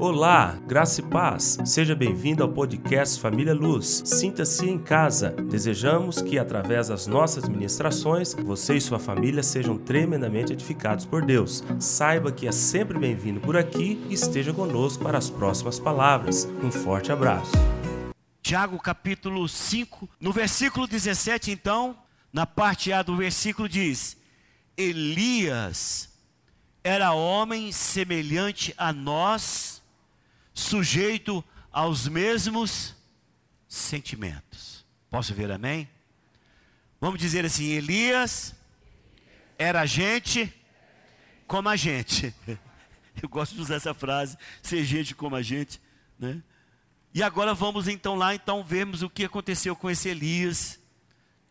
Olá, graça e paz. Seja bem-vindo ao podcast Família Luz. Sinta-se em casa. Desejamos que, através das nossas ministrações, você e sua família sejam tremendamente edificados por Deus. Saiba que é sempre bem-vindo por aqui e esteja conosco para as próximas palavras. Um forte abraço. Tiago capítulo 5, no versículo 17, então, na parte A do versículo diz: Elias era homem semelhante a nós sujeito aos mesmos sentimentos. Posso ver amém? Vamos dizer assim: Elias era gente como a gente. Eu gosto de usar essa frase, ser gente como a gente, né? E agora vamos então lá, então vemos o que aconteceu com esse Elias,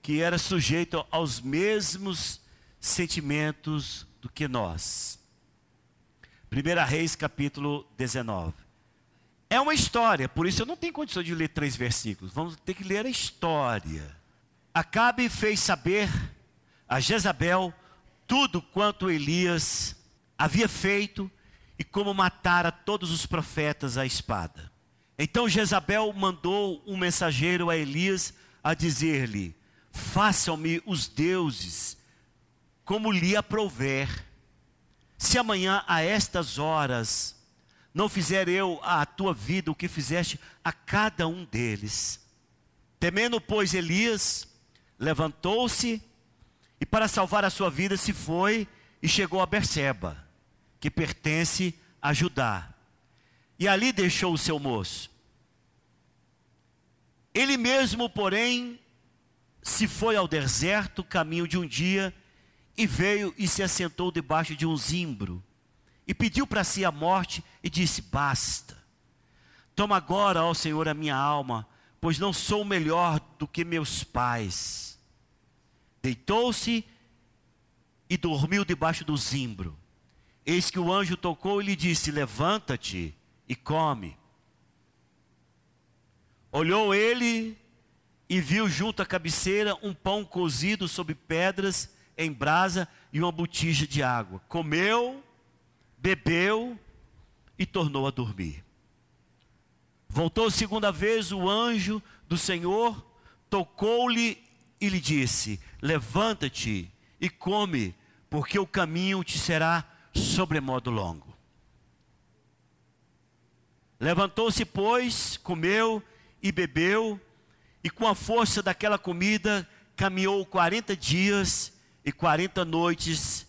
que era sujeito aos mesmos sentimentos do que nós. 1 Reis capítulo 19. É uma história, por isso eu não tenho condição de ler três versículos. Vamos ter que ler a história. Acabe fez saber a Jezabel tudo quanto Elias havia feito e como matara todos os profetas à espada. Então Jezabel mandou um mensageiro a Elias a dizer-lhe: Façam-me os deuses como lhe aprouver. Se amanhã a estas horas não fizer eu à tua vida o que fizeste a cada um deles. Temendo, pois, Elias, levantou-se e para salvar a sua vida se foi e chegou a Berseba, que pertence a Judá. E ali deixou o seu moço. Ele mesmo, porém, se foi ao deserto, caminho de um dia, e veio e se assentou debaixo de um zimbro e pediu para si a morte e disse: Basta. Toma agora, ó Senhor, a minha alma, pois não sou melhor do que meus pais. Deitou-se e dormiu debaixo do zimbro. Eis que o anjo tocou e lhe disse: Levanta-te e come. Olhou ele e viu junto à cabeceira um pão cozido sobre pedras em brasa e uma botija de água. Comeu bebeu e tornou a dormir. Voltou segunda vez o anjo do Senhor, tocou-lhe e lhe disse: Levanta-te e come, porque o caminho te será sobremodo longo. Levantou-se, pois, comeu e bebeu, e com a força daquela comida caminhou quarenta dias e quarenta noites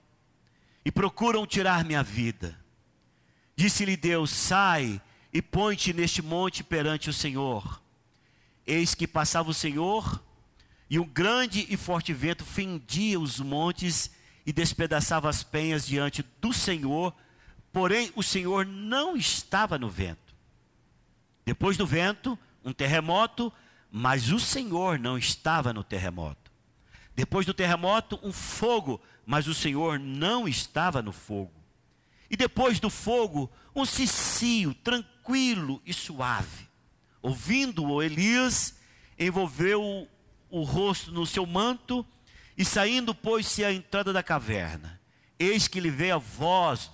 e procuram tirar minha vida. Disse-lhe Deus: Sai e põe-te neste monte perante o Senhor. Eis que passava o Senhor, e um grande e forte vento fendia os montes e despedaçava as penhas diante do Senhor, porém o Senhor não estava no vento. Depois do vento, um terremoto, mas o Senhor não estava no terremoto. Depois do terremoto, um fogo, mas o Senhor não estava no fogo. E depois do fogo, um cicio tranquilo e suave. Ouvindo-o, Elias envolveu o rosto no seu manto e saindo, pôs-se à entrada da caverna. Eis que lhe veio a voz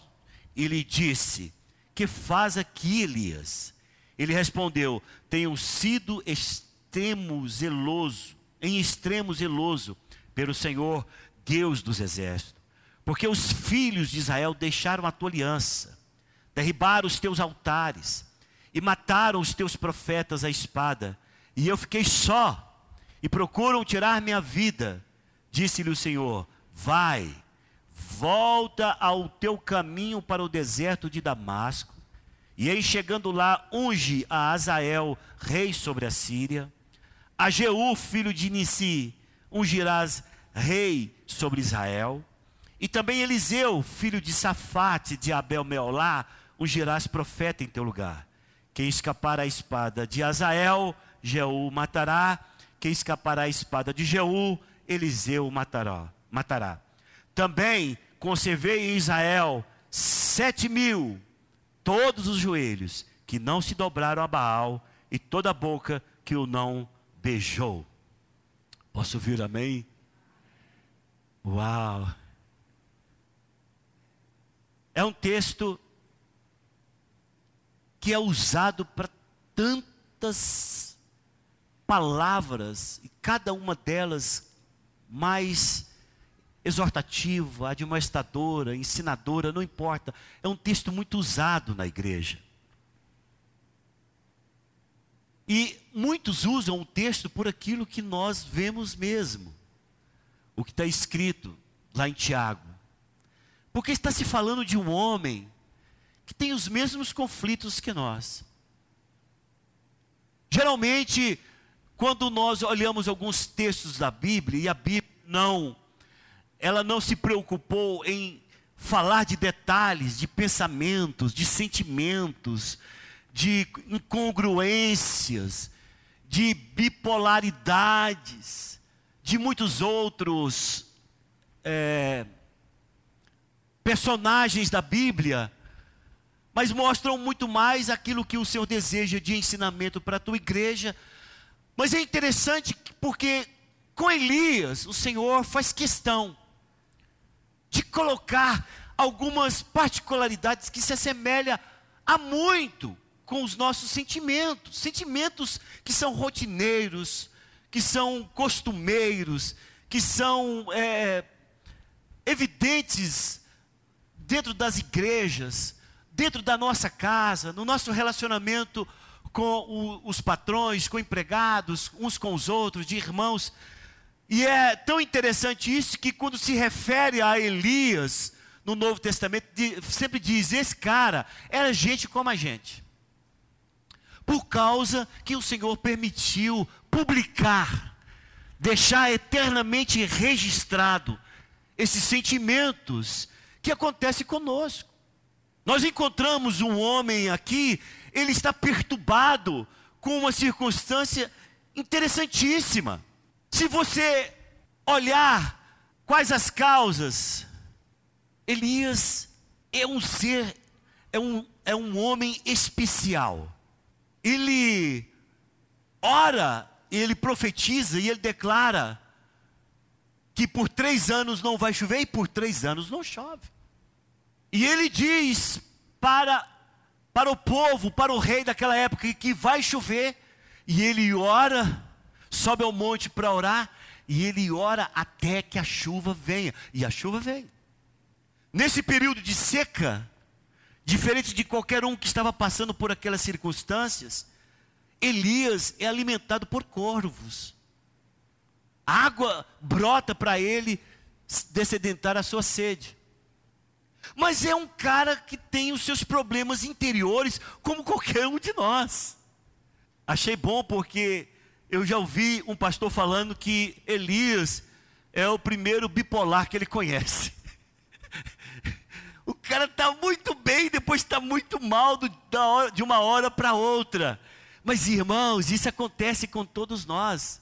e lhe disse: Que faz aqui, Elias? Ele respondeu: Tenho sido extremo zeloso, em extremo zeloso pelo Senhor Deus dos exércitos. Porque os filhos de Israel deixaram a tua aliança, derribaram os teus altares e mataram os teus profetas à espada, e eu fiquei só e procuram tirar minha vida. Disse-lhe o Senhor: Vai, volta ao teu caminho para o deserto de Damasco, e aí chegando lá, unge a Azael, rei sobre a Síria, a Jeú, filho de Nissi, ungirás rei sobre Israel. E também Eliseu, filho de Safate, de Abel Meolá, ungirás profeta em teu lugar. Quem escapar à espada de Azael, Jeú matará. Quem escapar à espada de Jeú, Eliseu matará. matará. Também conservei em Israel sete mil, todos os joelhos, que não se dobraram a Baal, e toda a boca que o não beijou. Posso ouvir amém? Uau! É um texto que é usado para tantas palavras, e cada uma delas mais exortativa, admoestadora, ensinadora, não importa. É um texto muito usado na igreja. E muitos usam o texto por aquilo que nós vemos mesmo. O que está escrito lá em Tiago. Porque está se falando de um homem que tem os mesmos conflitos que nós. Geralmente, quando nós olhamos alguns textos da Bíblia, e a Bíblia não, ela não se preocupou em falar de detalhes, de pensamentos, de sentimentos, de incongruências, de bipolaridades, de muitos outros é, personagens da Bíblia, mas mostram muito mais aquilo que o Senhor deseja de ensinamento para a tua igreja. Mas é interessante porque com Elias, o Senhor faz questão de colocar algumas particularidades que se assemelham a muito com os nossos sentimentos, sentimentos que são rotineiros, que são costumeiros, que são é, evidentes dentro das igrejas, dentro da nossa casa, no nosso relacionamento com o, os patrões, com empregados, uns com os outros, de irmãos. E é tão interessante isso que quando se refere a Elias no Novo Testamento, sempre diz: esse cara era gente como a gente por causa que o Senhor permitiu publicar, deixar eternamente registrado esses sentimentos que acontecem conosco. Nós encontramos um homem aqui, ele está perturbado com uma circunstância interessantíssima. Se você olhar quais as causas, Elias é um ser, é um, é um homem especial ele ora, ele profetiza e ele declara que por três anos não vai chover e por três anos não chove. E ele diz para, para o povo, para o rei daquela época, que vai chover, e ele ora, sobe ao monte para orar, e ele ora até que a chuva venha, e a chuva vem. Nesse período de seca, Diferente de qualquer um que estava passando por aquelas circunstâncias, Elias é alimentado por corvos. Água brota para ele descedentar a sua sede. Mas é um cara que tem os seus problemas interiores, como qualquer um de nós. Achei bom porque eu já ouvi um pastor falando que Elias é o primeiro bipolar que ele conhece. O cara está muito bem, depois está muito mal do, hora, de uma hora para outra. Mas irmãos, isso acontece com todos nós.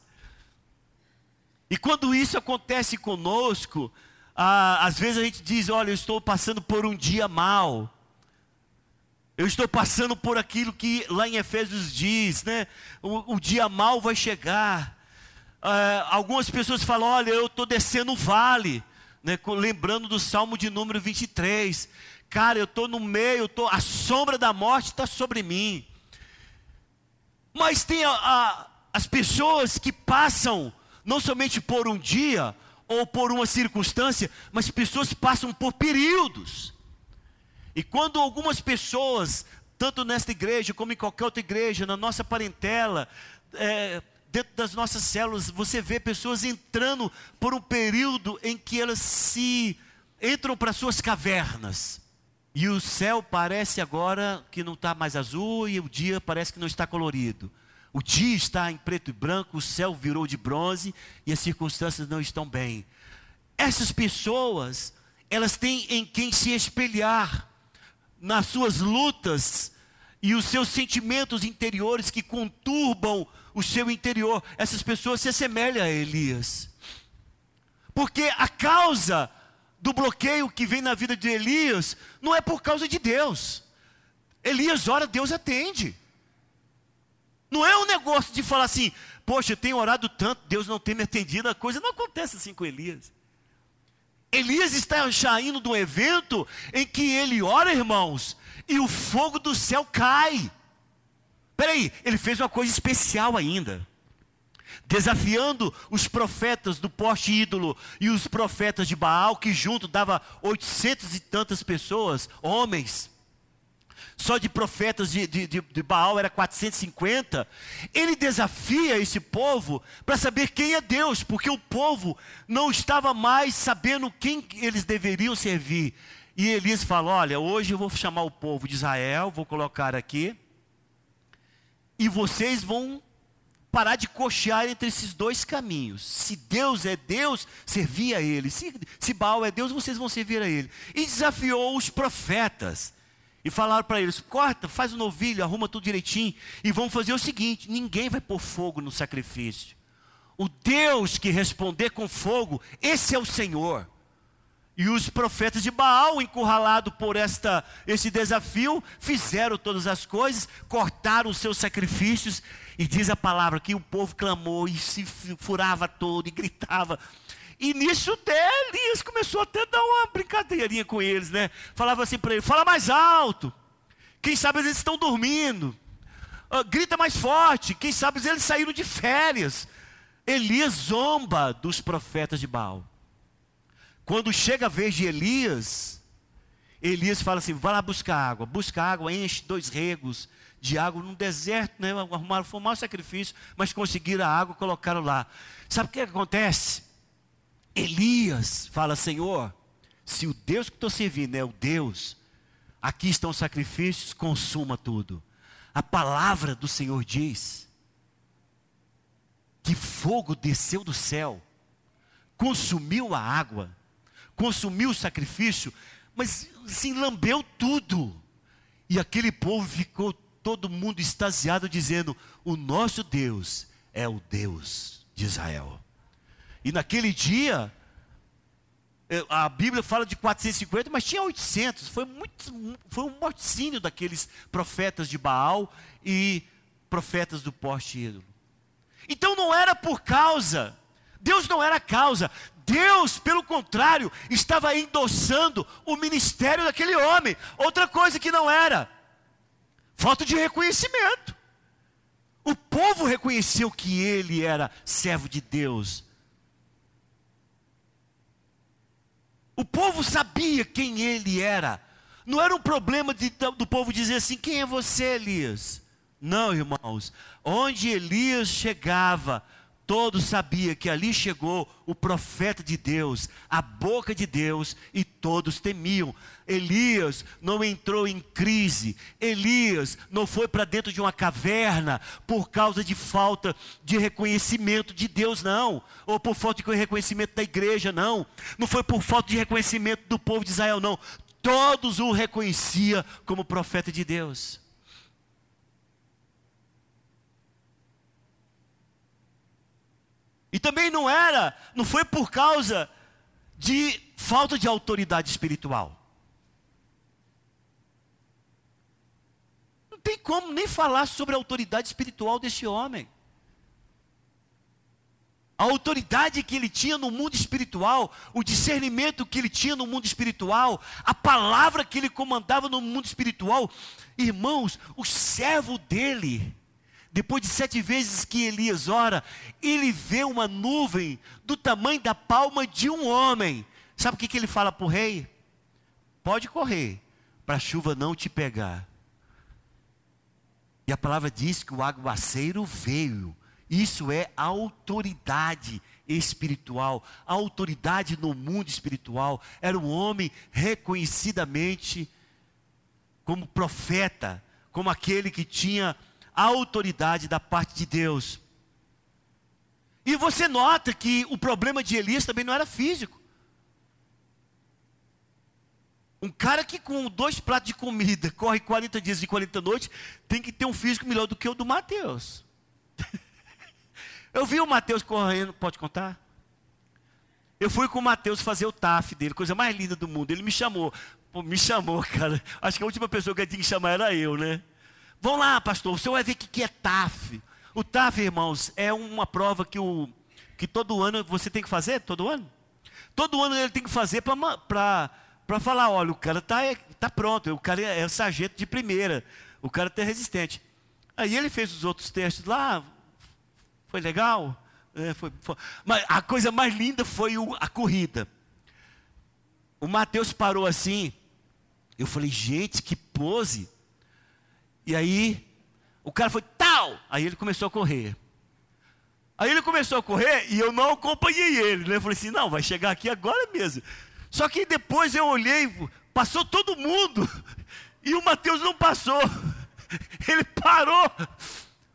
E quando isso acontece conosco, ah, às vezes a gente diz: Olha, eu estou passando por um dia mal. Eu estou passando por aquilo que lá em Efésios diz, né? O, o dia mal vai chegar. Ah, algumas pessoas falam: Olha, eu estou descendo o vale né, lembrando do Salmo de número 23. Cara, eu estou no meio, tô, a sombra da morte está sobre mim. Mas tem a, a, as pessoas que passam não somente por um dia ou por uma circunstância, mas pessoas passam por períodos. E quando algumas pessoas, tanto nesta igreja como em qualquer outra igreja, na nossa parentela, é, dentro das nossas células, você vê pessoas entrando por um período em que elas se entram para suas cavernas. E o céu parece agora que não está mais azul e o dia parece que não está colorido. O dia está em preto e branco, o céu virou de bronze e as circunstâncias não estão bem. Essas pessoas, elas têm em quem se espelhar nas suas lutas e os seus sentimentos interiores que conturbam o seu interior. Essas pessoas se assemelham a Elias. Porque a causa do bloqueio que vem na vida de Elias não é por causa de Deus. Elias ora, Deus atende. Não é um negócio de falar assim, poxa, eu tenho orado tanto, Deus não tem me atendido, a coisa não acontece assim com Elias. Elias está saindo de um evento em que ele ora, irmãos, e o fogo do céu cai. Peraí, ele fez uma coisa especial ainda. Desafiando os profetas do poste ídolo e os profetas de Baal, que junto dava oitocentas e tantas pessoas, homens. Só de profetas de, de, de Baal era 450. Ele desafia esse povo para saber quem é Deus, porque o povo não estava mais sabendo quem eles deveriam servir. E Elias fala: Olha, hoje eu vou chamar o povo de Israel, vou colocar aqui, e vocês vão parar de cochear entre esses dois caminhos. Se Deus é Deus, servir a Ele. Se, se Baal é Deus, vocês vão servir a Ele. E desafiou os profetas. E falaram para eles: corta, faz um novilho, arruma tudo direitinho. E vão fazer o seguinte: ninguém vai pôr fogo no sacrifício. O Deus que responder com fogo, esse é o Senhor. E os profetas de Baal, encurralados por esta, esse desafio, fizeram todas as coisas, cortaram os seus sacrifícios, e diz a palavra que o povo clamou e se furava todo e gritava. E nisso até Elias começou até a dar uma brincadeirinha com eles, né? Falava assim para eles: fala mais alto. Quem sabe eles estão dormindo. Uh, grita mais forte. Quem sabe eles saíram de férias. Elias zomba dos profetas de Baal. Quando chega a vez de Elias, Elias fala assim: vai lá buscar água, busca água, enche dois regos de água no deserto, né? Arrumaram, foi um mau sacrifício, mas conseguiram a água colocaram lá. Sabe o que acontece? Elias fala: Senhor, se o Deus que estou servindo é o Deus, aqui estão os sacrifícios, consuma tudo. A palavra do Senhor diz que fogo desceu do céu, consumiu a água consumiu o sacrifício, mas se lambeu tudo. E aquele povo ficou todo mundo extasiado, dizendo: O nosso Deus é o Deus de Israel. E naquele dia, eh, a Bíblia fala de 450, mas tinha 800. Foi, muito, foi um morticínio daqueles profetas de Baal e profetas do poste ídolo. Então não era por causa, Deus não era a causa, Deus, pelo contrário, estava endossando o ministério daquele homem. Outra coisa que não era, falta de reconhecimento. O povo reconheceu que ele era servo de Deus. O povo sabia quem ele era. Não era um problema de, do povo dizer assim: quem é você, Elias? Não, irmãos. Onde Elias chegava, Todos sabiam que ali chegou o profeta de Deus, a boca de Deus, e todos temiam. Elias não entrou em crise, Elias não foi para dentro de uma caverna por causa de falta de reconhecimento de Deus, não, ou por falta de reconhecimento da igreja, não, não foi por falta de reconhecimento do povo de Israel, não. Todos o reconheciam como profeta de Deus. E também não era, não foi por causa de falta de autoridade espiritual. Não tem como nem falar sobre a autoridade espiritual desse homem. A autoridade que ele tinha no mundo espiritual, o discernimento que ele tinha no mundo espiritual, a palavra que ele comandava no mundo espiritual, irmãos, o servo dele depois de sete vezes que Elias ora, ele vê uma nuvem do tamanho da palma de um homem. Sabe o que, que ele fala para o rei? Pode correr, para a chuva não te pegar. E a palavra diz que o aguaceiro veio. Isso é autoridade espiritual, autoridade no mundo espiritual. Era um homem reconhecidamente como profeta, como aquele que tinha autoridade da parte de Deus. E você nota que o problema de Elias também não era físico. Um cara que com dois pratos de comida corre 40 dias e 40 noites, tem que ter um físico melhor do que o do Mateus. Eu vi o Mateus correndo, pode contar? Eu fui com o Mateus fazer o TAF dele, coisa mais linda do mundo. Ele me chamou. Pô, me chamou, cara. Acho que a última pessoa que eu tinha que chamar era eu, né? Vão lá, pastor, senhor vai ver o que é TAF. O TAF, irmãos, é uma prova que, o, que todo ano você tem que fazer, todo ano. Todo ano ele tem que fazer para falar, olha, o cara está tá pronto, o cara é, é sargento de primeira, o cara está resistente. Aí ele fez os outros testes lá, foi legal? É, foi, foi. Mas a coisa mais linda foi o, a corrida. O Mateus parou assim, eu falei, gente, que pose. E aí, o cara foi tal. Aí ele começou a correr. Aí ele começou a correr e eu não acompanhei ele. Né? Eu falei assim: não, vai chegar aqui agora mesmo. Só que depois eu olhei, passou todo mundo. E o Mateus não passou. Ele parou.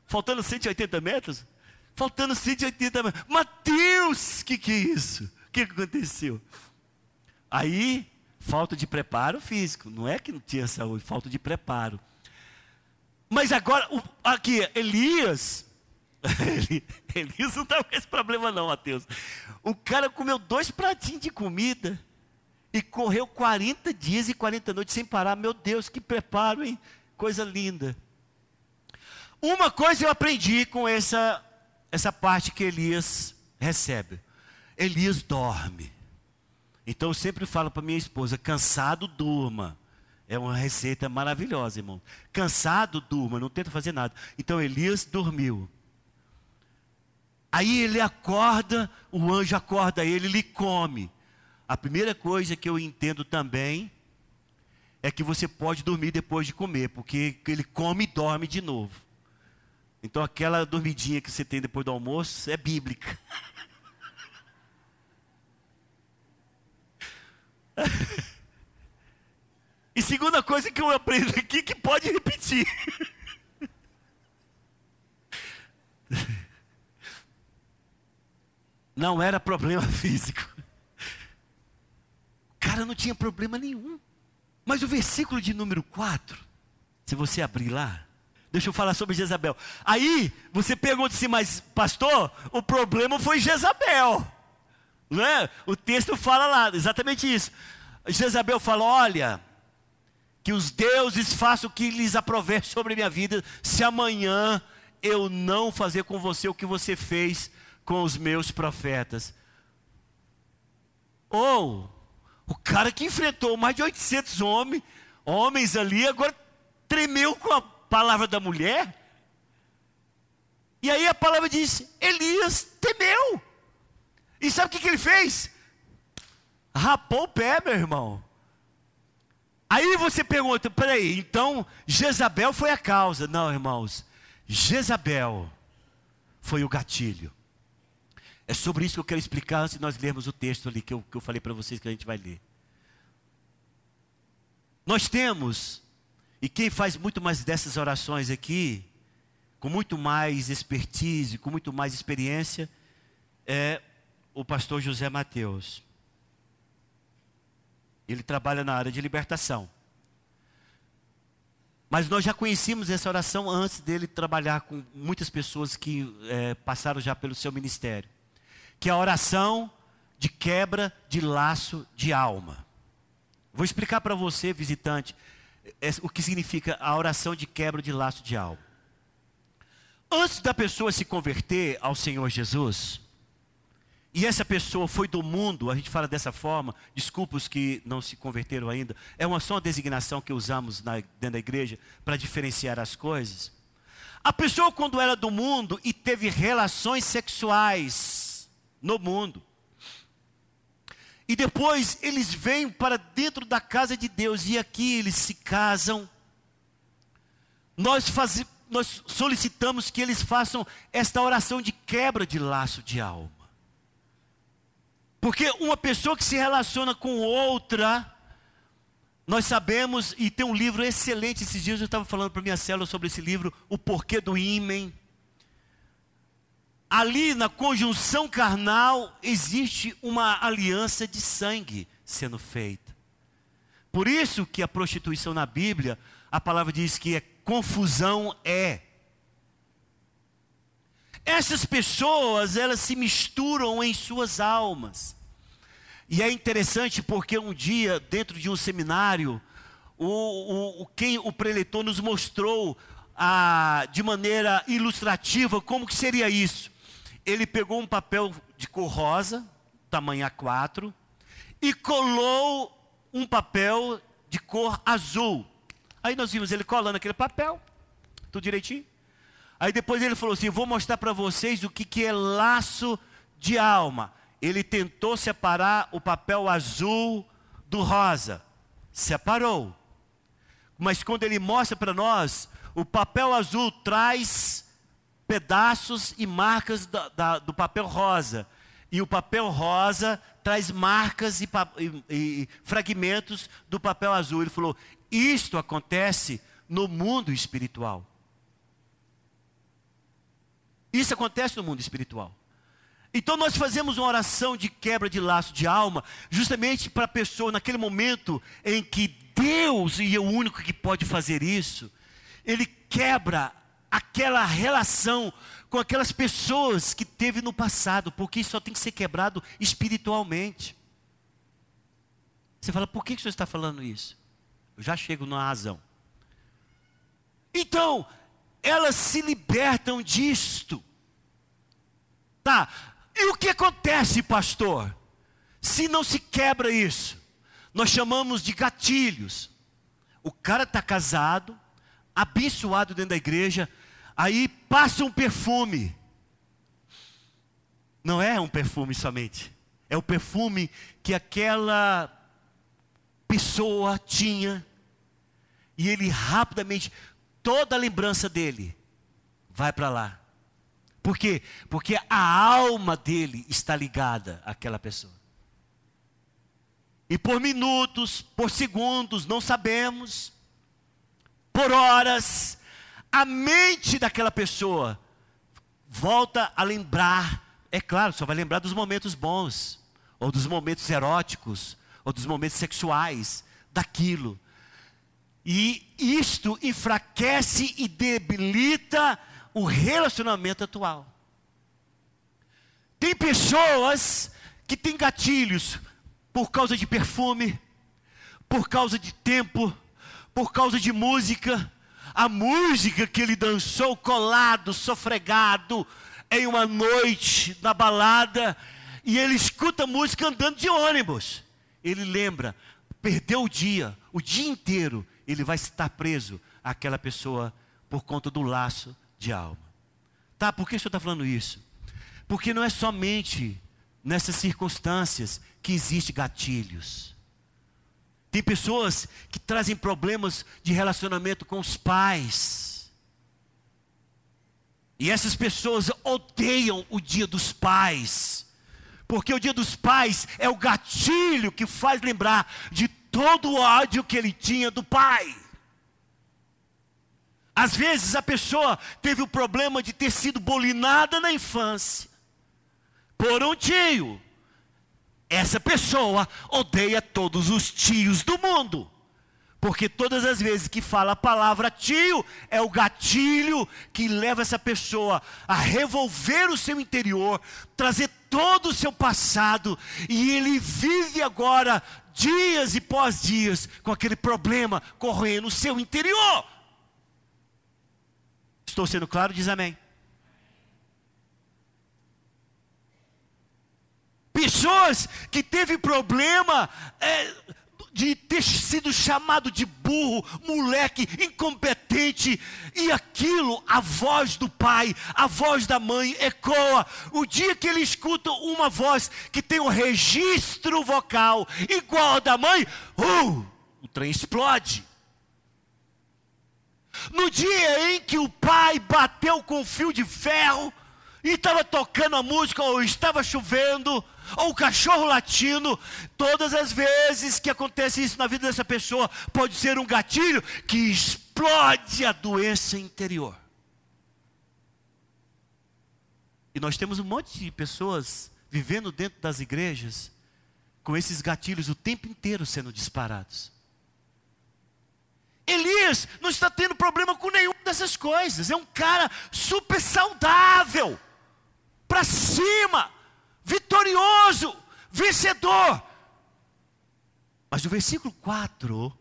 Faltando 180 metros? Faltando 180 metros. Mateus, que, que é isso? O que, que aconteceu? Aí, falta de preparo físico. Não é que não tinha saúde, falta de preparo. Mas agora, o, aqui, Elias, Elias não estava com esse problema não, Mateus. O cara comeu dois pratinhos de comida e correu 40 dias e 40 noites sem parar. Meu Deus, que preparo, hein? Coisa linda. Uma coisa eu aprendi com essa, essa parte que Elias recebe. Elias dorme. Então eu sempre falo para minha esposa: cansado, durma. É uma receita maravilhosa, irmão. Cansado, durma, não tenta fazer nada. Então Elias dormiu. Aí ele acorda, o anjo acorda ele, ele come. A primeira coisa que eu entendo também é que você pode dormir depois de comer, porque ele come e dorme de novo. Então aquela dormidinha que você tem depois do almoço é bíblica. E segunda coisa que eu aprendo aqui que pode repetir. Não era problema físico. O cara não tinha problema nenhum. Mas o versículo de número 4, se você abrir lá, deixa eu falar sobre Jezabel. Aí você pergunta assim, mas pastor, o problema foi Jezabel. Não é? O texto fala lá, exatamente isso. Jezabel fala: olha, que os deuses façam o que lhes aprover sobre a minha vida, se amanhã eu não fazer com você o que você fez com os meus profetas. Ou, o cara que enfrentou mais de 800 homens, homens ali, agora tremeu com a palavra da mulher. E aí a palavra diz: Elias temeu. E sabe o que, que ele fez? Rapou o pé, meu irmão. Aí você pergunta, peraí, então Jezabel foi a causa. Não, irmãos, Jezabel foi o gatilho. É sobre isso que eu quero explicar antes de nós lermos o texto ali que eu, que eu falei para vocês que a gente vai ler. Nós temos, e quem faz muito mais dessas orações aqui, com muito mais expertise, com muito mais experiência, é o pastor José Mateus. Ele trabalha na área de libertação. Mas nós já conhecíamos essa oração antes dele trabalhar com muitas pessoas que é, passaram já pelo seu ministério. Que é a oração de quebra de laço de alma. Vou explicar para você, visitante, é, o que significa a oração de quebra de laço de alma. Antes da pessoa se converter ao Senhor Jesus, e essa pessoa foi do mundo, a gente fala dessa forma, desculpa os que não se converteram ainda, é uma só uma designação que usamos na, dentro da igreja para diferenciar as coisas. A pessoa, quando era do mundo e teve relações sexuais no mundo, e depois eles vêm para dentro da casa de Deus, e aqui eles se casam, nós, faz, nós solicitamos que eles façam esta oração de quebra de laço de alma. Porque uma pessoa que se relaciona com outra, nós sabemos, e tem um livro excelente, esses dias eu estava falando para minha célula sobre esse livro, O Porquê do Ímen. Ali na conjunção carnal existe uma aliança de sangue sendo feita. Por isso que a prostituição na Bíblia, a palavra diz que é confusão é. Essas pessoas, elas se misturam em suas almas. E é interessante porque um dia, dentro de um seminário, o, o, o quem o preletor nos mostrou a, de maneira ilustrativa como que seria isso. Ele pegou um papel de cor rosa, tamanho A4, e colou um papel de cor azul. Aí nós vimos ele colando aquele papel, tudo direitinho. Aí depois ele falou assim: Vou mostrar para vocês o que, que é laço de alma. Ele tentou separar o papel azul do rosa, separou. Mas quando ele mostra para nós, o papel azul traz pedaços e marcas da, do papel rosa. E o papel rosa traz marcas e, e, e fragmentos do papel azul. Ele falou: Isto acontece no mundo espiritual. Isso acontece no mundo espiritual. Então nós fazemos uma oração de quebra de laço de alma, justamente para a pessoa, naquele momento em que Deus, e é o único que pode fazer isso, Ele quebra aquela relação com aquelas pessoas que teve no passado, porque isso só tem que ser quebrado espiritualmente. Você fala, por que, o senhor está falando isso? Eu já chego na razão. Então, elas se libertam disto. Tá, e o que acontece, pastor? Se não se quebra isso, nós chamamos de gatilhos. O cara está casado, abençoado dentro da igreja, aí passa um perfume. Não é um perfume somente, é o perfume que aquela pessoa tinha, e ele rapidamente, toda a lembrança dele vai para lá. Por quê? Porque a alma dele está ligada àquela pessoa. E por minutos, por segundos, não sabemos, por horas, a mente daquela pessoa volta a lembrar, é claro, só vai lembrar dos momentos bons, ou dos momentos eróticos, ou dos momentos sexuais, daquilo. E isto enfraquece e debilita o relacionamento atual. Tem pessoas que têm gatilhos por causa de perfume, por causa de tempo, por causa de música. A música que ele dançou colado, sofregado, em uma noite na balada, e ele escuta música andando de ônibus. Ele lembra, perdeu o dia, o dia inteiro, ele vai estar preso àquela pessoa por conta do laço de alma. Tá, por que o senhor está falando isso? Porque não é somente nessas circunstâncias que existem gatilhos. Tem pessoas que trazem problemas de relacionamento com os pais. E essas pessoas odeiam o dia dos pais. Porque o dia dos pais é o gatilho que faz lembrar de todo o ódio que ele tinha do pai. Às vezes a pessoa teve o problema de ter sido bolinada na infância por um tio. Essa pessoa odeia todos os tios do mundo. Porque todas as vezes que fala a palavra tio, é o gatilho que leva essa pessoa a revolver o seu interior, trazer todo o seu passado, e ele vive agora dias e pós dias com aquele problema correndo no seu interior. Estou sendo claro? Diz amém. Pessoas que teve problema é, de ter sido chamado de burro, moleque, incompetente, e aquilo, a voz do pai, a voz da mãe ecoa. O dia que ele escuta uma voz que tem um registro vocal igual ao da mãe, uh, o trem explode. No dia em que o pai bateu com fio de ferro e estava tocando a música, ou estava chovendo, ou o cachorro latindo, todas as vezes que acontece isso na vida dessa pessoa, pode ser um gatilho que explode a doença interior. E nós temos um monte de pessoas vivendo dentro das igrejas com esses gatilhos o tempo inteiro sendo disparados. Elias não está tendo problema com nenhuma dessas coisas. É um cara super saudável, para cima, vitorioso, vencedor. Mas o versículo 4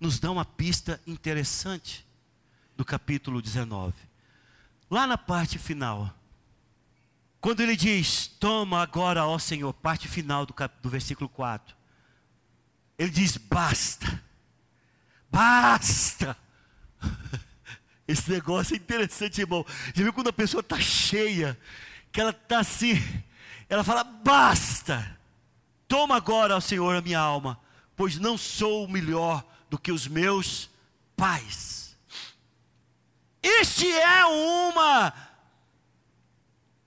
nos dá uma pista interessante do capítulo 19. Lá na parte final, quando ele diz: Toma agora, ó Senhor, parte final do, cap, do versículo 4. Ele diz: Basta, basta. Esse negócio é interessante, irmão. Já viu quando a pessoa está cheia, que ela está assim, ela fala: Basta, toma agora, ó Senhor, a minha alma, pois não sou melhor do que os meus pais. Este é uma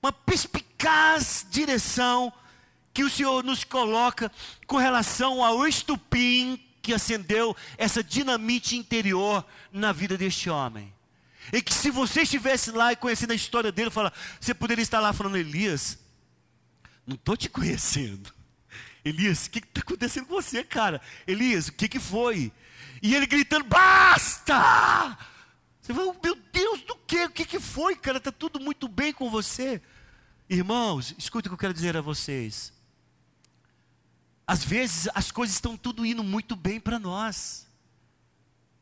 uma perspicaz direção que o Senhor nos coloca com relação ao estupim que acendeu essa dinamite interior na vida deste homem. E que se você estivesse lá e conhecendo a história dele, fala, você poderia estar lá falando, Elias, não estou te conhecendo. Elias, o que está acontecendo com você, cara? Elias, o que, que foi? E ele gritando, basta! Você fala, meu Deus, do que? O que, que foi, cara? Está tudo muito bem com você. Irmãos, escuta o que eu quero dizer a vocês. Às vezes as coisas estão tudo indo muito bem para nós.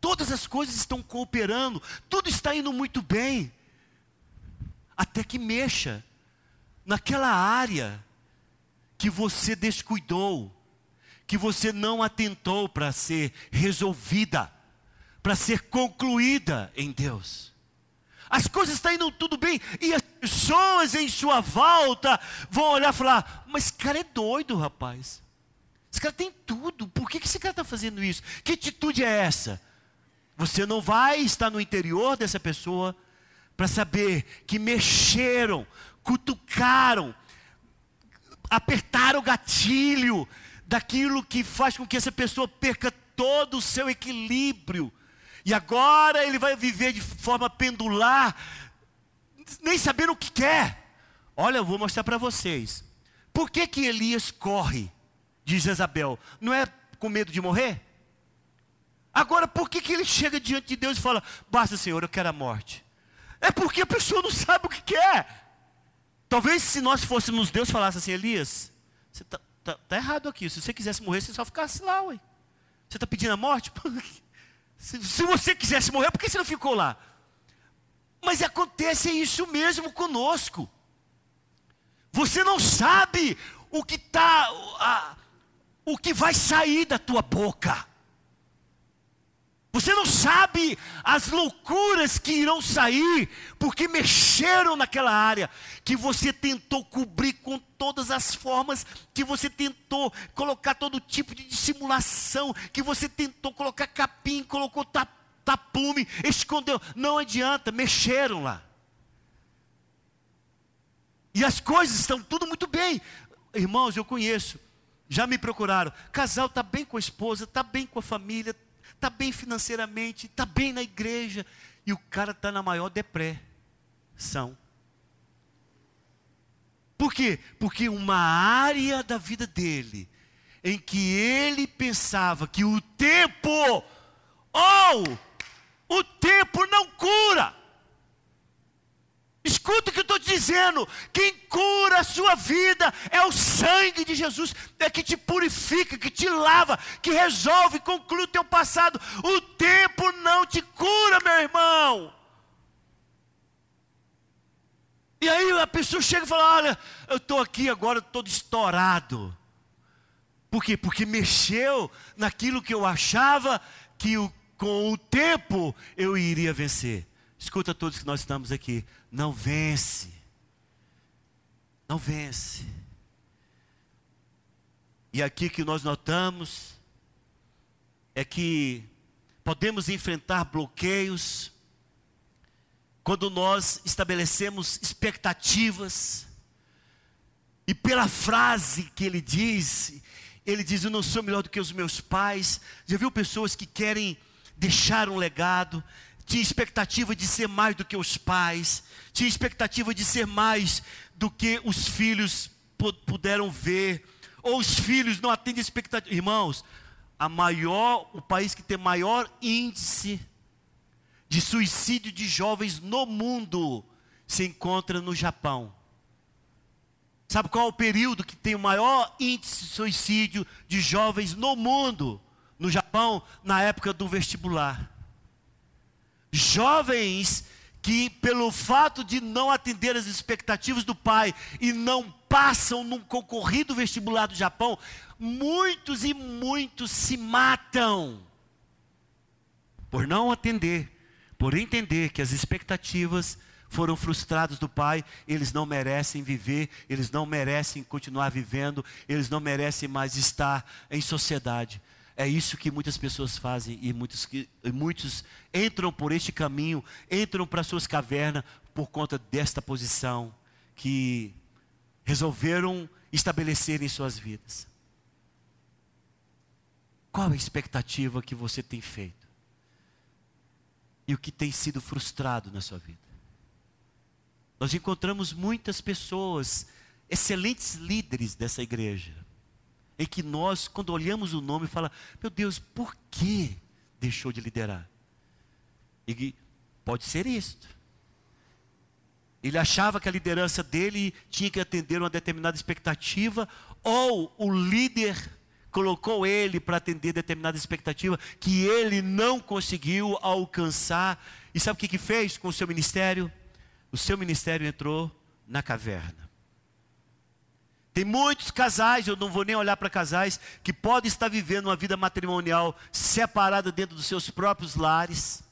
Todas as coisas estão cooperando, tudo está indo muito bem. Até que mexa naquela área que você descuidou, que você não atentou para ser resolvida, para ser concluída em Deus. As coisas estão indo tudo bem e as pessoas em sua volta vão olhar e falar: Mas esse cara é doido, rapaz. Esse cara tem tudo. Por que, que esse cara está fazendo isso? Que atitude é essa? Você não vai estar no interior dessa pessoa para saber que mexeram, cutucaram, apertaram o gatilho daquilo que faz com que essa pessoa perca todo o seu equilíbrio. E agora ele vai viver de forma pendular, nem sabendo o que quer. Olha, eu vou mostrar para vocês. Por que que Elias corre de Jezabel? Não é com medo de morrer? Agora, por que que ele chega diante de Deus e fala: "Basta, Senhor, eu quero a morte"? É porque a pessoa não sabe o que quer. Talvez se nós fôssemos Deus falasse assim, Elias, você está tá, tá errado aqui. Se você quisesse morrer, você só ficasse lá, ué. Você está pedindo a morte? se, se você quisesse morrer, por que você não ficou lá? Mas acontece isso mesmo conosco. Você não sabe o que tá, o que vai sair da tua boca. Você não sabe as loucuras que irão sair, porque mexeram naquela área que você tentou cobrir com todas as formas, que você tentou colocar todo tipo de dissimulação, que você tentou colocar capim, colocou tapume, escondeu. Não adianta, mexeram lá. E as coisas estão tudo muito bem. Irmãos, eu conheço, já me procuraram. Casal está bem com a esposa, está bem com a família, está bem financeiramente, está bem na igreja, e o cara está na maior depressão. Por quê? Porque uma área da vida dele, em que ele pensava que o tempo, ou oh, o tempo não cura, Escuta o que eu estou dizendo. Quem cura a sua vida é o sangue de Jesus. É que te purifica, que te lava, que resolve, conclui o teu passado. O tempo não te cura, meu irmão. E aí a pessoa chega e fala: Olha, eu estou aqui agora todo estourado. Por quê? Porque mexeu naquilo que eu achava que o, com o tempo eu iria vencer. Escuta todos que nós estamos aqui não vence. Não vence. E aqui que nós notamos é que podemos enfrentar bloqueios quando nós estabelecemos expectativas. E pela frase que ele diz, ele diz: Eu não sou melhor do que os meus pais. Já viu pessoas que querem deixar um legado, tinha expectativa de ser mais do que os pais, tinha expectativa de ser mais do que os filhos puderam ver, ou os filhos não atendem expectativa. Irmãos, a maior, o país que tem maior índice de suicídio de jovens no mundo se encontra no Japão. Sabe qual é o período que tem o maior índice de suicídio de jovens no mundo? No Japão, na época do vestibular. Jovens que, pelo fato de não atender as expectativas do pai e não passam num concorrido vestibular do Japão, muitos e muitos se matam por não atender, por entender que as expectativas foram frustradas do pai, eles não merecem viver, eles não merecem continuar vivendo, eles não merecem mais estar em sociedade. É isso que muitas pessoas fazem e muitos, e muitos entram por este caminho, entram para suas cavernas por conta desta posição que resolveram estabelecer em suas vidas. Qual a expectativa que você tem feito? E o que tem sido frustrado na sua vida? Nós encontramos muitas pessoas, excelentes líderes dessa igreja, em que nós, quando olhamos o nome, fala: Meu Deus, por que deixou de liderar? E pode ser isto. Ele achava que a liderança dele tinha que atender uma determinada expectativa, ou o líder colocou ele para atender determinada expectativa que ele não conseguiu alcançar. E sabe o que, que fez com o seu ministério? O seu ministério entrou na caverna. Tem muitos casais, eu não vou nem olhar para casais, que podem estar vivendo uma vida matrimonial separada dentro dos seus próprios lares.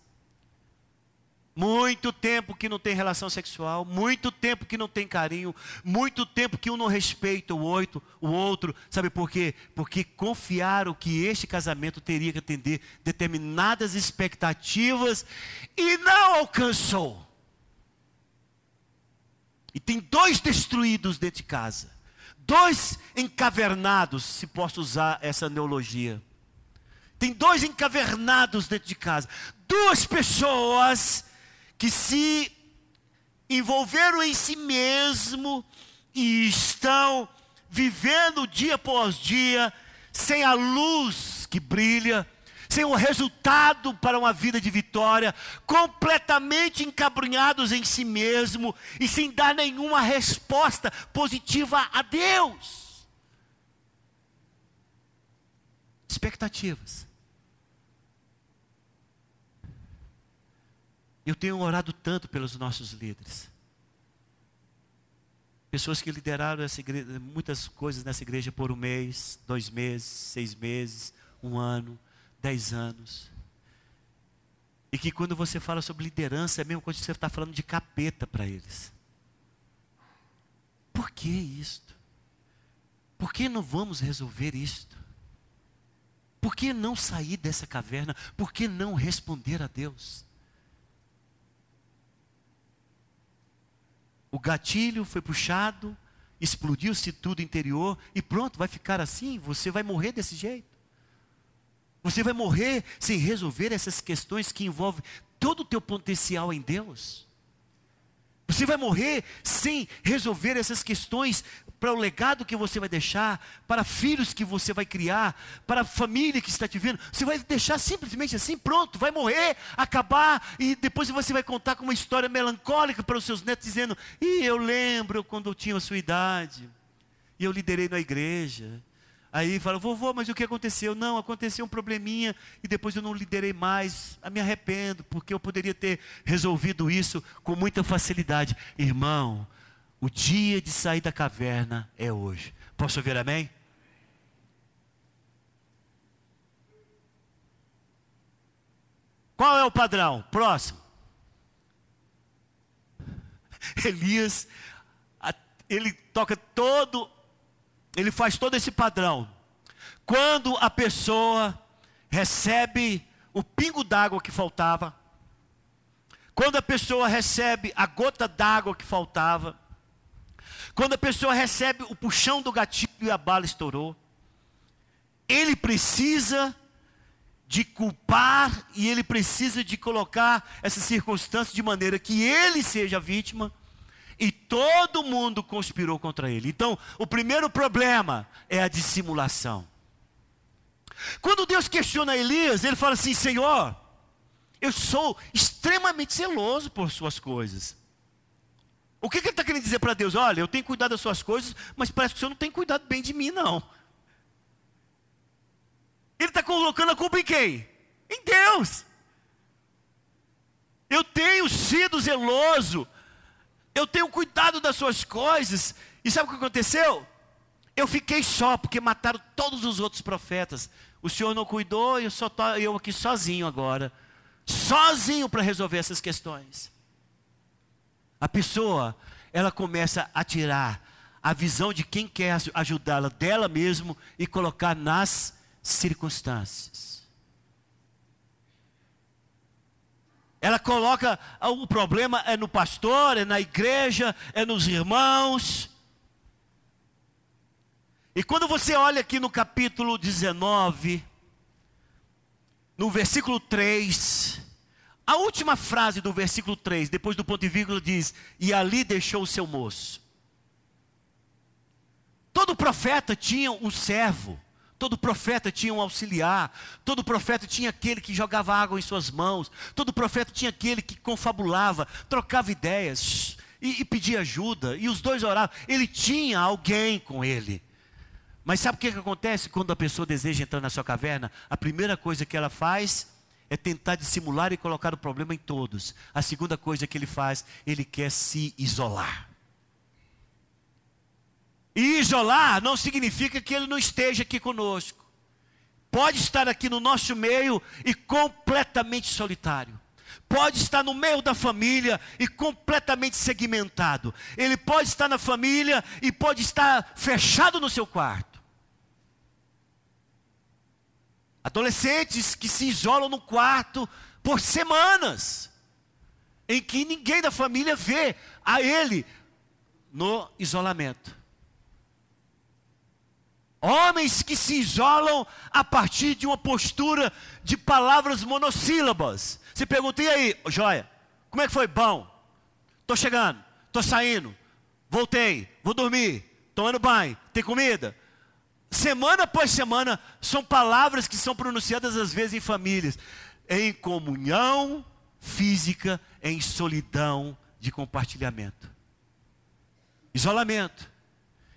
Muito tempo que não tem relação sexual, muito tempo que não tem carinho, muito tempo que um não respeita o outro, o outro. Sabe por quê? Porque confiaram que este casamento teria que atender determinadas expectativas e não alcançou. E tem dois destruídos dentro de casa dois encavernados, se posso usar essa neologia. Tem dois encavernados dentro de casa. Duas pessoas que se envolveram em si mesmo e estão vivendo dia após dia sem a luz que brilha sem um resultado para uma vida de vitória, completamente encabrunhados em si mesmo e sem dar nenhuma resposta positiva a Deus. Expectativas. Eu tenho orado tanto pelos nossos líderes. Pessoas que lideraram igreja, muitas coisas nessa igreja por um mês, dois meses, seis meses, um ano dez anos. E que quando você fala sobre liderança, é a mesma coisa que você está falando de capeta para eles. Por que isto? Por que não vamos resolver isto? Por que não sair dessa caverna? Por que não responder a Deus? O gatilho foi puxado, explodiu-se tudo interior e pronto, vai ficar assim, você vai morrer desse jeito. Você vai morrer sem resolver essas questões que envolvem todo o teu potencial em Deus. Você vai morrer sem resolver essas questões para o legado que você vai deixar, para filhos que você vai criar, para a família que está te vendo. Você vai deixar simplesmente assim, pronto, vai morrer, acabar, e depois você vai contar com uma história melancólica para os seus netos, dizendo: E eu lembro quando eu tinha a sua idade, e eu liderei na igreja, Aí fala, vovô, mas o que aconteceu? Não, aconteceu um probleminha e depois eu não liderei mais. Me arrependo, porque eu poderia ter resolvido isso com muita facilidade. Irmão, o dia de sair da caverna é hoje. Posso ouvir amém? Qual é o padrão? Próximo. Elias, ele toca todo ele faz todo esse padrão. Quando a pessoa recebe o pingo d'água que faltava, quando a pessoa recebe a gota d'água que faltava, quando a pessoa recebe o puxão do gatilho e a bala estourou, ele precisa de culpar e ele precisa de colocar essa circunstância de maneira que ele seja vítima e todo mundo conspirou contra ele. Então, o primeiro problema é a dissimulação. Quando Deus questiona Elias, ele fala assim: Senhor, eu sou extremamente zeloso por suas coisas. O que, que ele está querendo dizer para Deus? Olha, eu tenho cuidado das suas coisas, mas parece que o Senhor não tem cuidado bem de mim, não. Ele está colocando a culpa em quem? Em Deus. Eu tenho sido zeloso, eu tenho cuidado das suas coisas, e sabe o que aconteceu? Eu fiquei só, porque mataram todos os outros profetas. O Senhor não cuidou, eu só eu aqui sozinho agora. Sozinho para resolver essas questões. A pessoa, ela começa a tirar a visão de quem quer ajudá-la dela mesmo e colocar nas circunstâncias. Ela coloca ah, o problema é no pastor, é na igreja, é nos irmãos. E quando você olha aqui no capítulo 19, no versículo 3, a última frase do versículo 3, depois do ponto e vírgula, diz: E ali deixou o seu moço. Todo profeta tinha um servo. Todo profeta tinha um auxiliar, todo profeta tinha aquele que jogava água em suas mãos, todo profeta tinha aquele que confabulava, trocava ideias e, e pedia ajuda, e os dois oravam. Ele tinha alguém com ele. Mas sabe o que, que acontece quando a pessoa deseja entrar na sua caverna? A primeira coisa que ela faz é tentar dissimular e colocar o problema em todos. A segunda coisa que ele faz, ele quer se isolar. E isolar não significa que ele não esteja aqui conosco. Pode estar aqui no nosso meio e completamente solitário. Pode estar no meio da família e completamente segmentado. Ele pode estar na família e pode estar fechado no seu quarto. Adolescentes que se isolam no quarto por semanas, em que ninguém da família vê a ele no isolamento. Homens que se isolam a partir de uma postura de palavras monossílabas. Se pergunta, e aí, joia, como é que foi? Bom, estou chegando, estou saindo, voltei, vou dormir, tomando banho, tem comida? Semana após semana, são palavras que são pronunciadas às vezes em famílias, em comunhão física, em solidão de compartilhamento. Isolamento.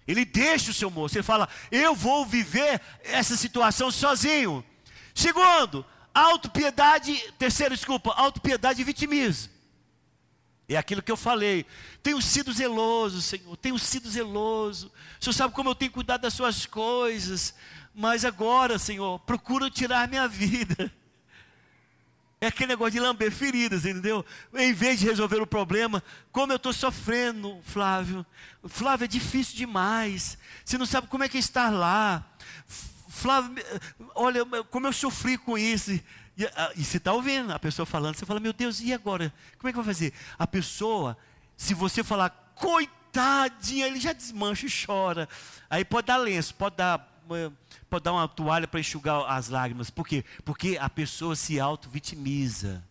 Ele deixa o seu moço, ele fala: Eu vou viver essa situação sozinho. Segundo, autopiedade, terceiro, desculpa, autopiedade vitimismo. É aquilo que eu falei. Tenho sido zeloso, Senhor, tenho sido zeloso. O Senhor sabe como eu tenho cuidado das suas coisas. Mas agora, Senhor, procura tirar minha vida. É aquele negócio de lamber feridas, entendeu? Em vez de resolver o problema, como eu estou sofrendo, Flávio. Flávio, é difícil demais. Você não sabe como é que é estar lá. Flávio, olha, como eu sofri com isso. E, ah, e você está ouvindo a pessoa falando, você fala, meu Deus, e agora? Como é que vai fazer? A pessoa, se você falar, coitadinha, ele já desmancha e chora. Aí pode dar lenço, pode dar pode dar uma toalha para enxugar as lágrimas. Por quê? Porque a pessoa se auto-vitimiza.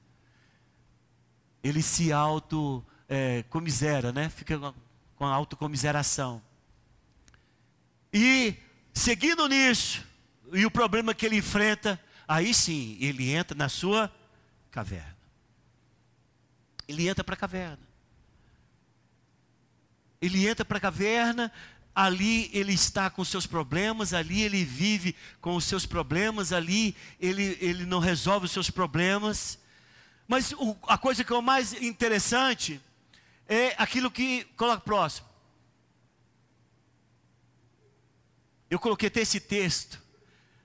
Ele se auto-comisera, é, né? Fica com a autocomiseração. E, seguindo nisso, e o problema que ele enfrenta, aí sim, ele entra na sua caverna. Ele entra para a caverna. Ele entra para a caverna ali ele está com seus problemas, ali ele vive com os seus problemas, ali ele, ele não resolve os seus problemas. Mas o, a coisa que é o mais interessante é aquilo que coloca próximo. Eu coloquei até esse texto,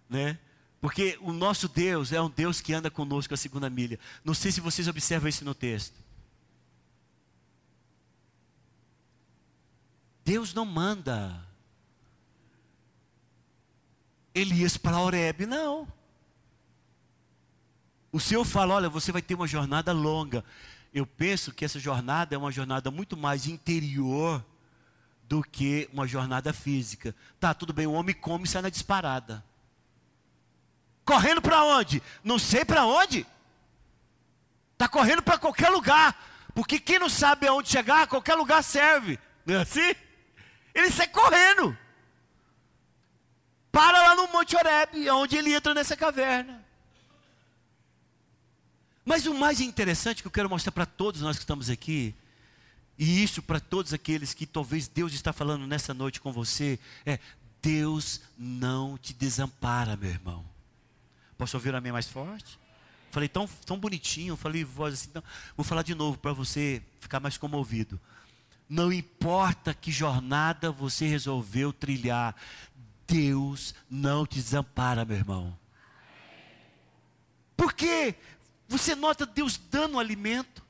né? Porque o nosso Deus é um Deus que anda conosco a segunda milha. Não sei se vocês observam isso no texto. Deus não manda Elias para Oreb, não. O Senhor fala: olha, você vai ter uma jornada longa. Eu penso que essa jornada é uma jornada muito mais interior do que uma jornada física. Tá, tudo bem, o homem come e sai na disparada. Correndo para onde? Não sei para onde. Está correndo para qualquer lugar. Porque quem não sabe aonde chegar, qualquer lugar serve. Não é assim? Ele sai correndo. para lá no Monte Horeb, onde ele entra nessa caverna. Mas o mais interessante que eu quero mostrar para todos nós que estamos aqui, e isso para todos aqueles que talvez Deus está falando nessa noite com você, é: Deus não te desampara, meu irmão. Posso ouvir a minha mais forte? Falei tão, tão bonitinho, falei voz assim, vou falar de novo para você ficar mais comovido. Não importa que jornada você resolveu trilhar, Deus não te desampara, meu irmão. Por quê? Você nota Deus dando alimento.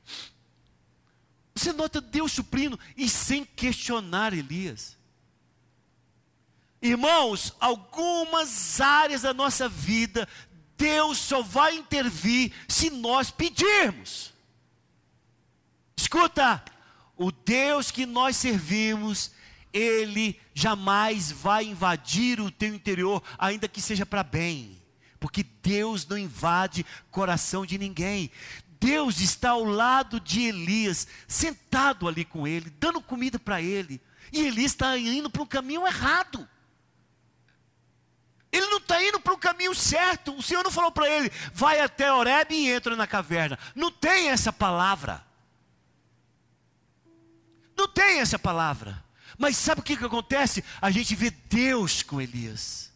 Você nota Deus suprindo e sem questionar Elias. Irmãos, algumas áreas da nossa vida, Deus só vai intervir se nós pedirmos. Escuta, o Deus que nós servimos, Ele jamais vai invadir o teu interior, ainda que seja para bem, porque Deus não invade coração de ninguém. Deus está ao lado de Elias, sentado ali com ele, dando comida para ele, e Elias está indo para um caminho errado. Ele não está indo para o caminho certo. O Senhor não falou para ele, vai até Oreb e entra na caverna. Não tem essa palavra. Não tem essa palavra. Mas sabe o que, que acontece? A gente vê Deus com Elias.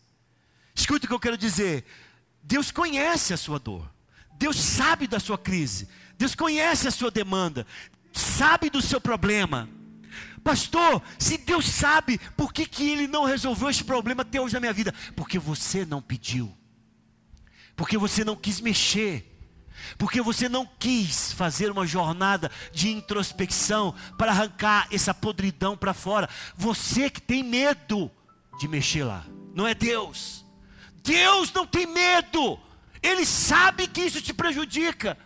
Escuta o que eu quero dizer. Deus conhece a sua dor. Deus sabe da sua crise. Deus conhece a sua demanda. Sabe do seu problema. Pastor, se Deus sabe, por que, que Ele não resolveu esse problema até hoje na minha vida? Porque você não pediu, porque você não quis mexer, porque você não quis fazer uma jornada de introspecção para arrancar essa podridão para fora. Você que tem medo de mexer lá, não é Deus. Deus não tem medo, Ele sabe que isso te prejudica.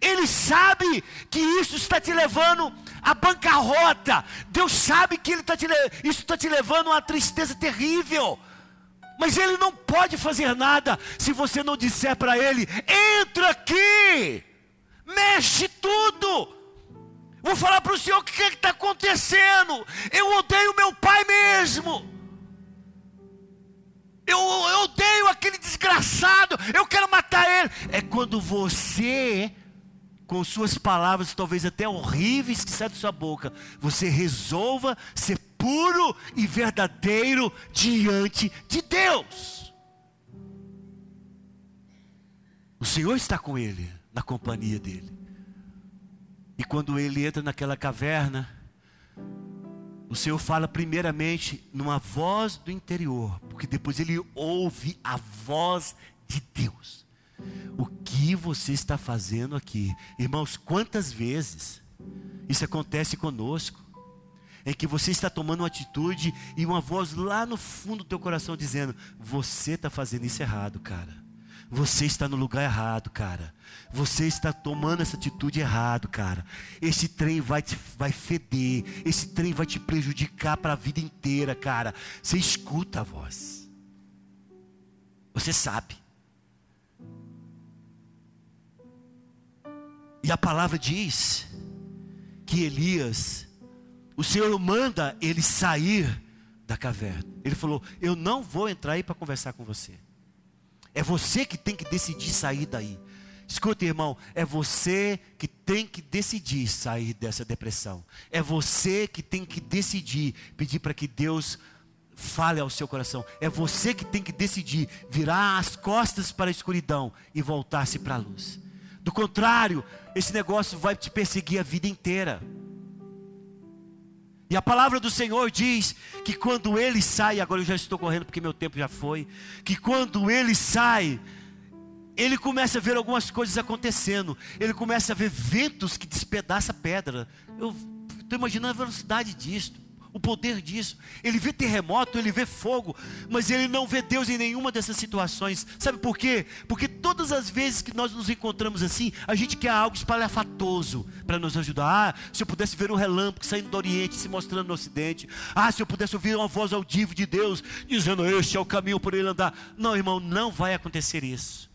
Ele sabe que isso está te levando à bancarrota. Deus sabe que ele tá te, isso está te levando a uma tristeza terrível. Mas ele não pode fazer nada se você não disser para ele: entra aqui, mexe tudo. Vou falar para o senhor o que está acontecendo. Eu odeio meu pai mesmo. Eu, eu odeio aquele desgraçado. Eu quero matar ele. É quando você com suas palavras, talvez até horríveis que saem da sua boca, você resolva ser puro e verdadeiro diante de Deus. O Senhor está com ele, na companhia dele. E quando ele entra naquela caverna, o Senhor fala primeiramente numa voz do interior, porque depois ele ouve a voz de Deus. O que você está fazendo aqui? Irmãos, quantas vezes isso acontece conosco? Em que você está tomando uma atitude e uma voz lá no fundo do teu coração dizendo: Você está fazendo isso errado, cara. Você está no lugar errado, cara. Você está tomando essa atitude errado, cara. Esse trem vai te vai feder. Esse trem vai te prejudicar para a vida inteira, cara. Você escuta a voz. Você sabe. E a palavra diz que Elias, o Senhor manda ele sair da caverna. Ele falou: Eu não vou entrar aí para conversar com você. É você que tem que decidir sair daí. Escuta, irmão, é você que tem que decidir sair dessa depressão. É você que tem que decidir pedir para que Deus fale ao seu coração. É você que tem que decidir virar as costas para a escuridão e voltar-se para a luz. Do contrário, esse negócio vai te perseguir a vida inteira. E a palavra do Senhor diz que quando ele sai, agora eu já estou correndo porque meu tempo já foi, que quando ele sai, ele começa a ver algumas coisas acontecendo. Ele começa a ver ventos que despedaçam a pedra. Eu estou imaginando a velocidade disso o poder disso. Ele vê terremoto, ele vê fogo, mas ele não vê Deus em nenhuma dessas situações. Sabe por quê? Porque todas as vezes que nós nos encontramos assim, a gente quer algo espalhafatoso para nos ajudar. Ah, se eu pudesse ver um relâmpago saindo do Oriente, se mostrando no Ocidente. Ah, se eu pudesse ouvir uma voz audível de Deus dizendo: Este é o caminho por ele andar. Não, irmão, não vai acontecer isso.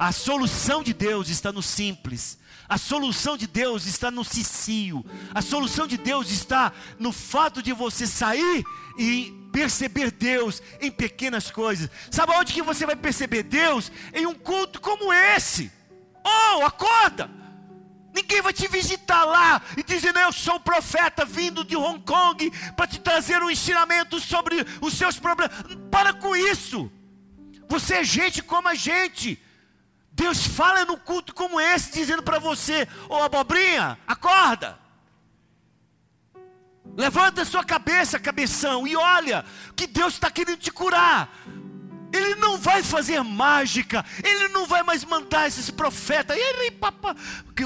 A solução de Deus está no simples. A solução de Deus está no cicio. A solução de Deus está no fato de você sair e perceber Deus em pequenas coisas. Sabe onde que você vai perceber Deus? Em um culto como esse. Oh, acorda! Ninguém vai te visitar lá e dizendo eu sou um profeta vindo de Hong Kong para te trazer um ensinamento sobre os seus problemas. Para com isso. Você é gente como a gente. Deus fala num culto como esse, dizendo para você: Ô oh, abobrinha, acorda. Levanta a sua cabeça, cabeção, e olha que Deus está querendo te curar. Ele não vai fazer mágica, ele não vai mais mandar esses profetas, ele, papa,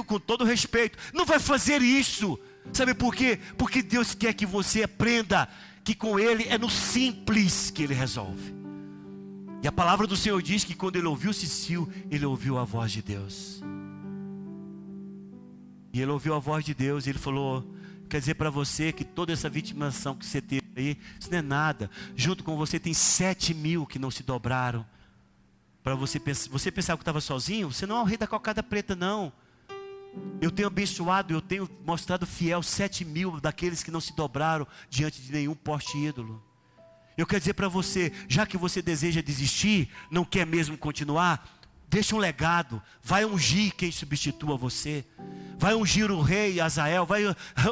com todo respeito, não vai fazer isso. Sabe por quê? Porque Deus quer que você aprenda que com ele é no simples que ele resolve. E a palavra do Senhor diz que quando ele ouviu Cecil, ele ouviu a voz de Deus. E ele ouviu a voz de Deus e ele falou: Quer dizer para você que toda essa vitimação que você teve aí, isso não é nada. Junto com você tem sete mil que não se dobraram. Para você pensar, você pensava que estava sozinho? Você não é o rei da cocada preta, não. Eu tenho abençoado, eu tenho mostrado fiel sete mil daqueles que não se dobraram diante de nenhum poste ídolo. Eu quero dizer para você, já que você deseja desistir, não quer mesmo continuar, deixa um legado, vai ungir quem substitua você, vai ungir o rei Azael, vai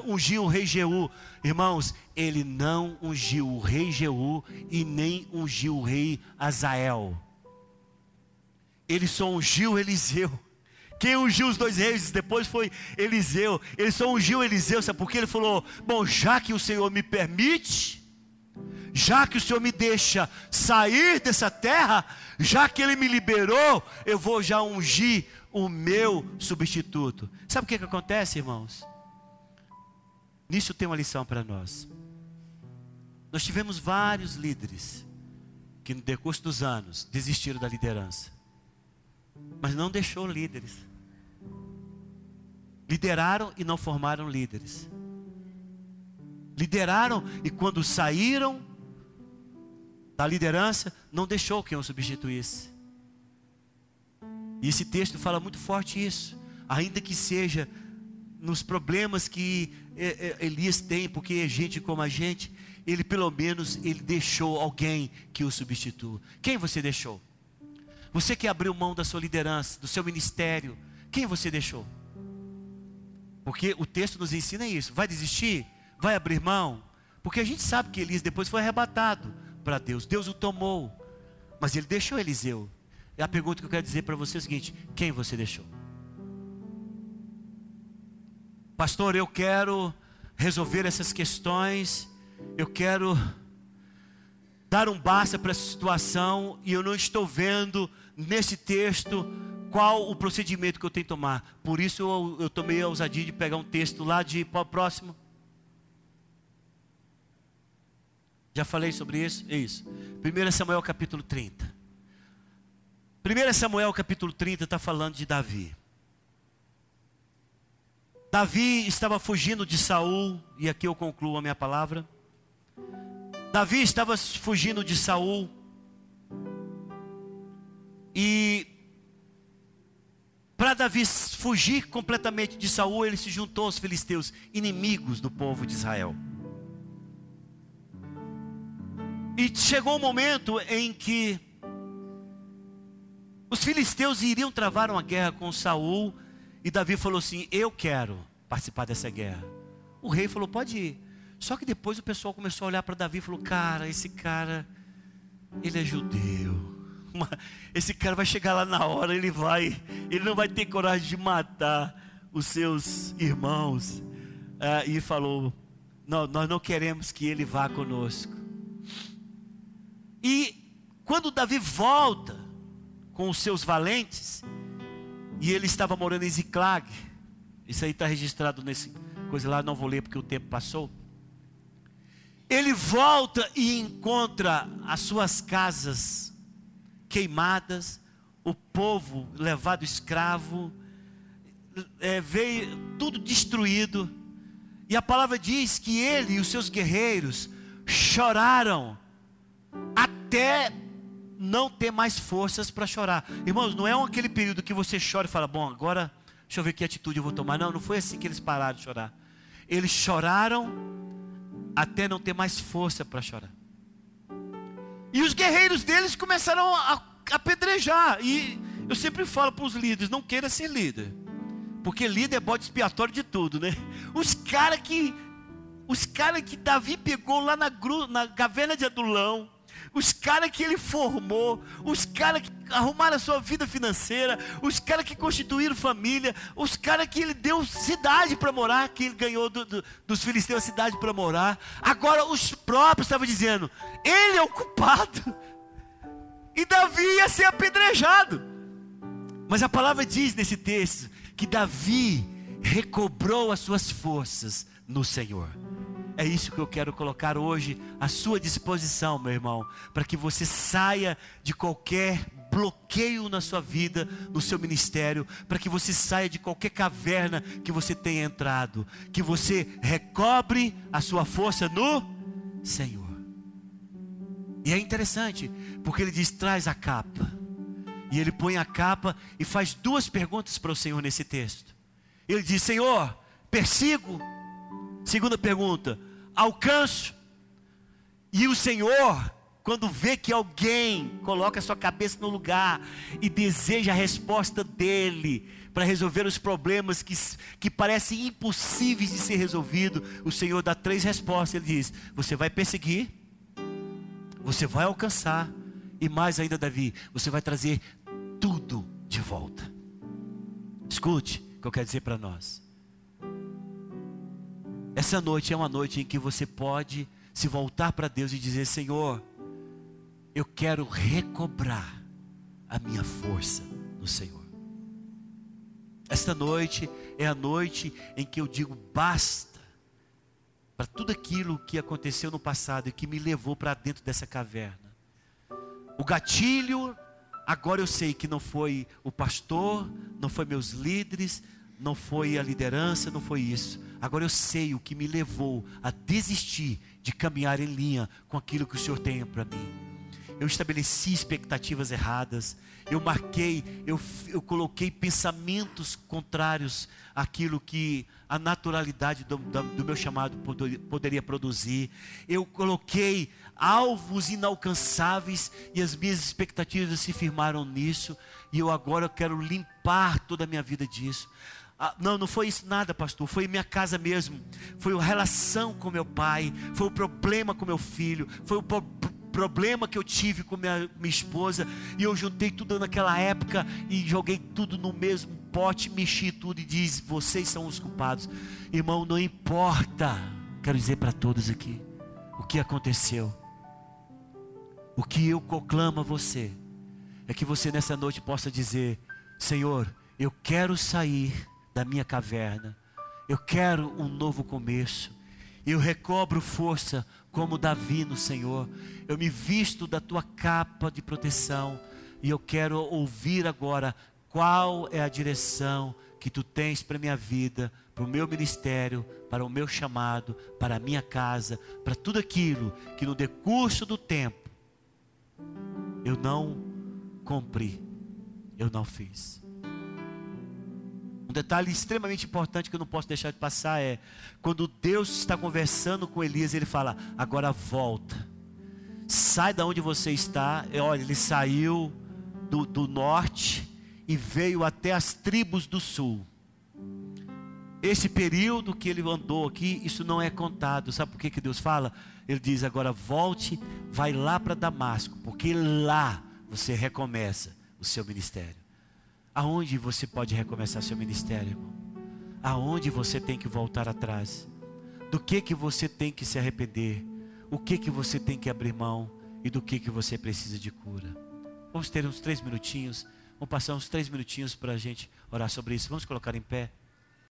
ungir o rei Jeú. Irmãos, ele não ungiu o rei Jeú e nem ungiu o rei Azael. Ele só ungiu Eliseu. Quem ungiu os dois reis depois foi Eliseu. Ele só ungiu Eliseu, sabe por quê? Ele falou: Bom, já que o Senhor me permite, já que o Senhor me deixa sair dessa terra, já que Ele me liberou, eu vou já ungir o meu substituto. Sabe o que, que acontece, irmãos? Nisso tem uma lição para nós. Nós tivemos vários líderes que no decurso dos anos desistiram da liderança, mas não deixou líderes. Lideraram e não formaram líderes. Lideraram e quando saíram da liderança, não deixou quem o substituísse. E esse texto fala muito forte isso. Ainda que seja nos problemas que é, é, Elias tem, porque é gente como a gente, ele pelo menos ele deixou alguém que o substitua. Quem você deixou? Você que abriu mão da sua liderança, do seu ministério, quem você deixou? Porque o texto nos ensina isso. Vai desistir? Vai abrir mão? Porque a gente sabe que Elias depois foi arrebatado para Deus. Deus o tomou, mas ele deixou Eliseu. E a pergunta que eu quero dizer para você é o seguinte: quem você deixou? Pastor, eu quero resolver essas questões, eu quero dar um basta para essa situação e eu não estou vendo nesse texto qual o procedimento que eu tenho que tomar. Por isso eu, eu tomei a ousadia de pegar um texto lá de próximo Já falei sobre isso? É isso. 1 Samuel capítulo 30. 1 Samuel capítulo 30 está falando de Davi. Davi estava fugindo de Saul, e aqui eu concluo a minha palavra. Davi estava fugindo de Saul. E para Davi fugir completamente de Saul, ele se juntou aos filisteus, inimigos do povo de Israel. E chegou o um momento em que os filisteus iriam travar uma guerra com Saul, e Davi falou assim: Eu quero participar dessa guerra. O rei falou: Pode ir. Só que depois o pessoal começou a olhar para Davi e falou: Cara, esse cara, ele é judeu. Esse cara vai chegar lá na hora, ele vai, ele não vai ter coragem de matar os seus irmãos. Ah, e falou: não, Nós não queremos que ele vá conosco. E quando Davi volta com os seus valentes, e ele estava morando em Ziclag, isso aí está registrado nesse coisa lá, não vou ler porque o tempo passou. Ele volta e encontra as suas casas queimadas, o povo levado escravo, é, veio tudo destruído. E a palavra diz que ele e os seus guerreiros choraram até não ter mais forças para chorar. Irmãos, não é aquele período que você chora e fala, bom, agora deixa eu ver que atitude eu vou tomar. Não, não foi assim que eles pararam de chorar. Eles choraram até não ter mais força para chorar. E os guerreiros deles começaram a apedrejar. E eu sempre falo para os líderes: não queira ser líder. Porque líder é bode expiatório de tudo, né? Os caras que. Os caras que Davi pegou lá na, gru, na caverna de Adulão, os caras que ele formou, os caras que arrumaram a sua vida financeira, os caras que constituíram família, os caras que ele deu cidade para morar, que ele ganhou do, do, dos filisteus cidade para morar. Agora os próprios estavam dizendo: ele é o culpado. E Davi ia ser apedrejado. Mas a palavra diz nesse texto que Davi recobrou as suas forças no Senhor. É isso que eu quero colocar hoje à sua disposição, meu irmão, para que você saia de qualquer bloqueio na sua vida, no seu ministério, para que você saia de qualquer caverna que você tenha entrado, que você recobre a sua força no Senhor. E é interessante, porque ele diz: traz a capa. E ele põe a capa e faz duas perguntas para o Senhor nesse texto. Ele diz: Senhor, persigo Segunda pergunta: alcanço? E o Senhor, quando vê que alguém coloca sua cabeça no lugar e deseja a resposta dele para resolver os problemas que, que parecem impossíveis de ser resolvido, o Senhor dá três respostas. Ele diz: Você vai perseguir, você vai alcançar, e mais ainda, Davi, você vai trazer tudo de volta. Escute o que eu quero dizer para nós. Essa noite é uma noite em que você pode se voltar para Deus e dizer: Senhor, eu quero recobrar a minha força no Senhor. Esta noite é a noite em que eu digo basta para tudo aquilo que aconteceu no passado e que me levou para dentro dessa caverna. O gatilho, agora eu sei que não foi o pastor, não foi meus líderes, não foi a liderança, não foi isso Agora eu sei o que me levou a desistir de caminhar em linha com aquilo que o Senhor tem para mim. Eu estabeleci expectativas erradas, eu marquei, eu, eu coloquei pensamentos contrários àquilo que a naturalidade do, do meu chamado poderia produzir. Eu coloquei alvos inalcançáveis e as minhas expectativas se firmaram nisso. E eu agora quero limpar toda a minha vida disso. Ah, não, não foi isso nada, pastor. Foi minha casa mesmo. Foi a relação com meu pai. Foi o problema com meu filho. Foi o pro problema que eu tive com minha, minha esposa. E eu juntei tudo naquela época e joguei tudo no mesmo pote, mexi tudo e diz: vocês são os culpados. Irmão, não importa. Quero dizer para todos aqui o que aconteceu. O que eu proclamo a você é que você nessa noite possa dizer: Senhor, eu quero sair da minha caverna. Eu quero um novo começo. Eu recobro força como Davi no Senhor. Eu me visto da tua capa de proteção. E eu quero ouvir agora qual é a direção que tu tens para minha vida, para o meu ministério, para o meu chamado, para a minha casa, para tudo aquilo que no decurso do tempo eu não cumpri, eu não fiz. Um detalhe extremamente importante que eu não posso deixar de passar é: quando Deus está conversando com Elias, ele fala, agora volta, sai da onde você está. E olha, ele saiu do, do norte e veio até as tribos do sul. Esse período que ele andou aqui, isso não é contado. Sabe por que, que Deus fala? Ele diz: agora volte, vai lá para Damasco, porque lá você recomeça o seu ministério. Aonde você pode recomeçar seu ministério, irmão? Aonde você tem que voltar atrás? Do que que você tem que se arrepender? O que que você tem que abrir mão? E do que que você precisa de cura? Vamos ter uns três minutinhos. Vamos passar uns três minutinhos para a gente orar sobre isso. Vamos colocar em pé.